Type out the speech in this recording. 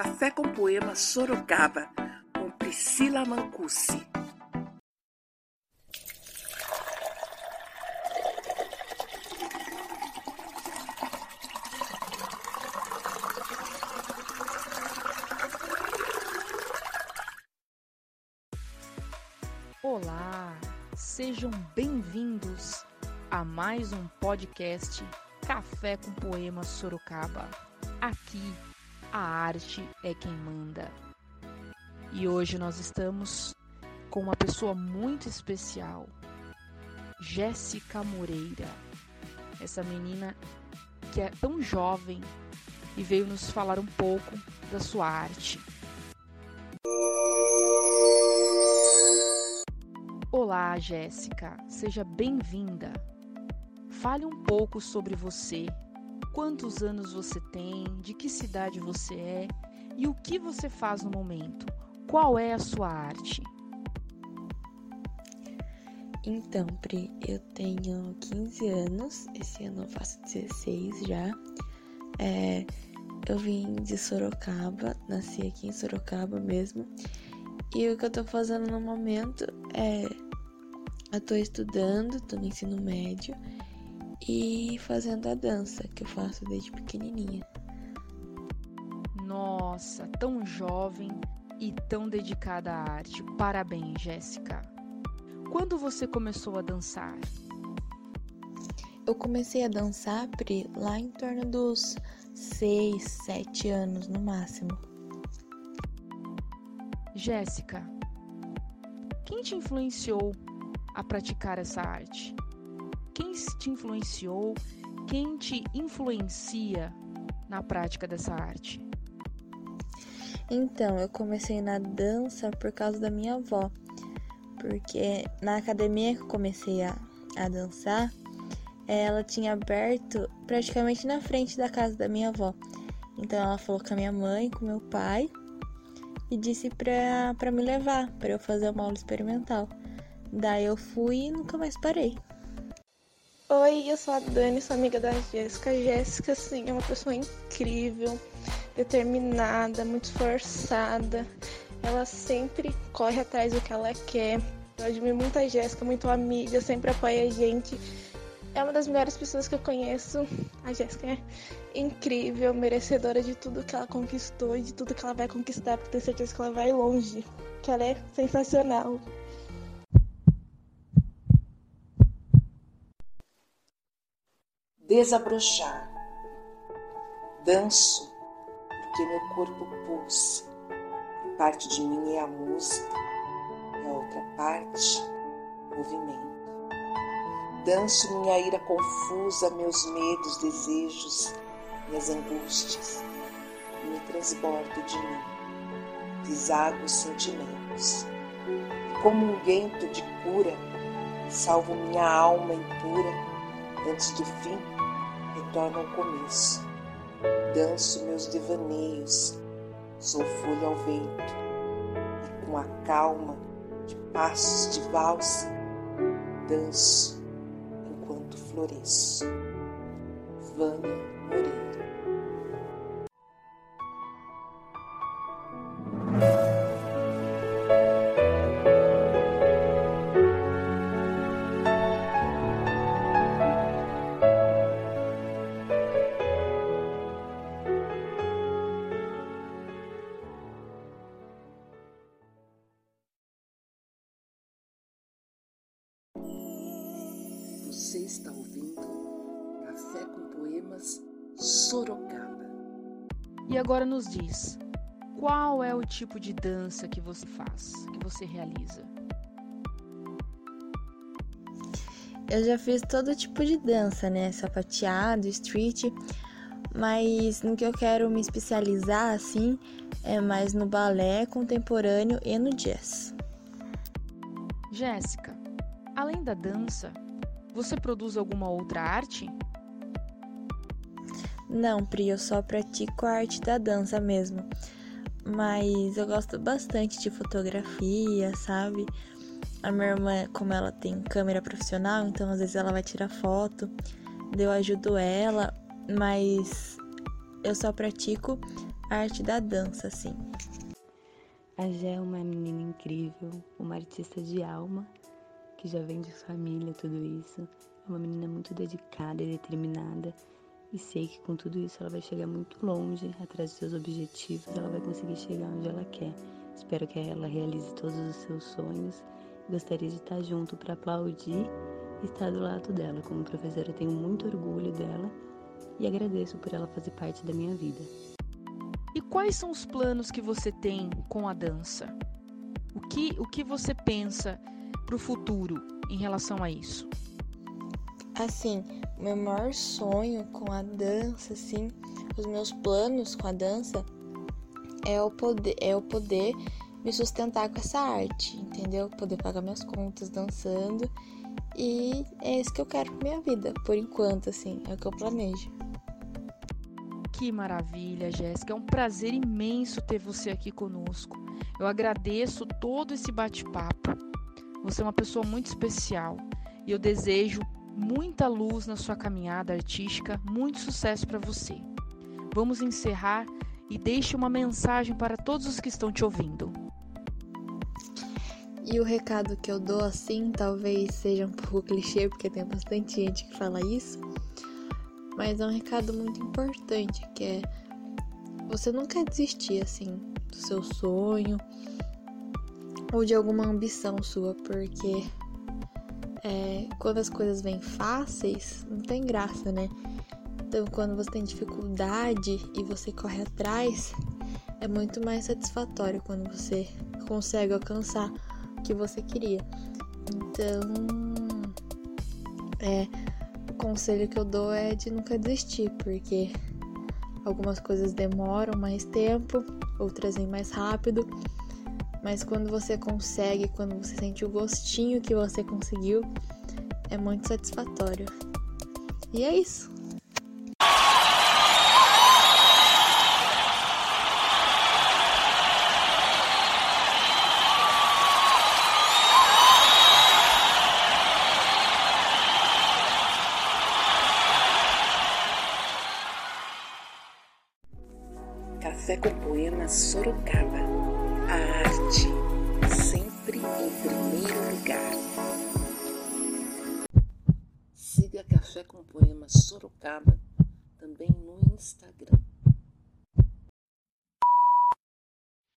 Café com Poema Sorocaba, com Priscila Mancusi. Olá, sejam bem-vindos a mais um podcast Café com Poema Sorocaba. Aqui a arte é quem manda. E hoje nós estamos com uma pessoa muito especial, Jéssica Moreira. Essa menina que é tão jovem e veio nos falar um pouco da sua arte. Olá, Jéssica, seja bem-vinda. Fale um pouco sobre você, quantos anos você tem, de que cidade você é e o que você faz no momento. Qual é a sua arte? Então, Pri, eu tenho 15 anos, esse ano eu faço 16 já. É, eu vim de Sorocaba, nasci aqui em Sorocaba mesmo. E o que eu tô fazendo no momento é. Eu tô estudando, tô no ensino médio e fazendo a dança que eu faço desde pequenininha. Nossa, tão jovem e tão dedicada à arte. Parabéns, Jéssica. Quando você começou a dançar? Eu comecei a dançar, Pri, lá em torno dos 6, 7 anos no máximo. Jéssica, quem te influenciou a praticar essa arte? Quem te influenciou? Quem te influencia na prática dessa arte? Então, eu comecei na dança por causa da minha avó. Porque na academia que eu comecei a, a dançar, ela tinha aberto praticamente na frente da casa da minha avó. Então ela falou com a minha mãe, com meu pai e disse pra, pra me levar, para eu fazer uma aula experimental. Daí eu fui e nunca mais parei. Oi, eu sou a Dani, sou amiga da Jéssica. Jéssica, sim, é uma pessoa incrível, determinada, muito esforçada. Ela sempre corre atrás do que ela quer. Eu admiro muito a Jéssica, muito amiga, sempre apoia a gente. É uma das melhores pessoas que eu conheço. A Jéssica é incrível, merecedora de tudo que ela conquistou e de tudo que ela vai conquistar, porque tenho certeza que ela vai longe. Que ela é sensacional. Desabrochar. Danço porque meu corpo pulsa. Parte de mim é a música e a outra parte, movimento. Danço minha ira confusa, meus medos, desejos, minhas angústias, e me transbordo de mim, desago os sentimentos. E como um guento de cura, salvo minha alma impura, antes do fim, retorno ao começo. Danço meus devaneios, sou folha ao vento, e com a calma de passos de valsa, danço enquanto floresço. Vânia Moreira Você está ouvindo Café com Poemas Sorocaba. E agora nos diz, qual é o tipo de dança que você faz, que você realiza? Eu já fiz todo tipo de dança, né? Sapateado, street, mas no que eu quero me especializar assim é mais no balé contemporâneo e no jazz. Jéssica, além da dança, você produz alguma outra arte? Não, Pri, eu só pratico a arte da dança mesmo. Mas eu gosto bastante de fotografia, sabe? A minha irmã, como ela tem câmera profissional, então às vezes ela vai tirar foto, eu ajudo ela, mas eu só pratico a arte da dança, assim. A Gé é uma menina incrível, uma artista de alma, que já vem de família, tudo isso. É uma menina muito dedicada e determinada. E sei que com tudo isso ela vai chegar muito longe, atrás dos seus objetivos, ela vai conseguir chegar onde ela quer. Espero que ela realize todos os seus sonhos. Gostaria de estar junto para aplaudir e estar do lado dela. Como professora, tenho muito orgulho dela e agradeço por ela fazer parte da minha vida. E quais são os planos que você tem com a dança? O que, o que você pensa para o futuro em relação a isso? Assim, meu maior sonho com a dança, assim, os meus planos com a dança é o poder, é o poder me sustentar com essa arte, entendeu? Poder pagar minhas contas dançando. E é isso que eu quero pra minha vida, por enquanto, assim, é o que eu planejo. Que maravilha, Jéssica. É um prazer imenso ter você aqui conosco. Eu agradeço todo esse bate-papo. Você é uma pessoa muito especial e eu desejo muita luz na sua caminhada artística, muito sucesso para você. Vamos encerrar e deixe uma mensagem para todos os que estão te ouvindo. E o recado que eu dou assim, talvez seja um pouco clichê, porque tem bastante gente que fala isso, mas é um recado muito importante, que é você nunca desistir assim do seu sonho ou de alguma ambição sua, porque é, quando as coisas vêm fáceis, não tem graça, né? Então, quando você tem dificuldade e você corre atrás, é muito mais satisfatório quando você consegue alcançar o que você queria. Então, é, conselho que eu dou é de nunca desistir, porque algumas coisas demoram mais tempo, outras vêm mais rápido, mas quando você consegue, quando você sente o gostinho que você conseguiu, é muito satisfatório. E é isso. Café com Poema Sorocaba. Sorocaba também no Instagram.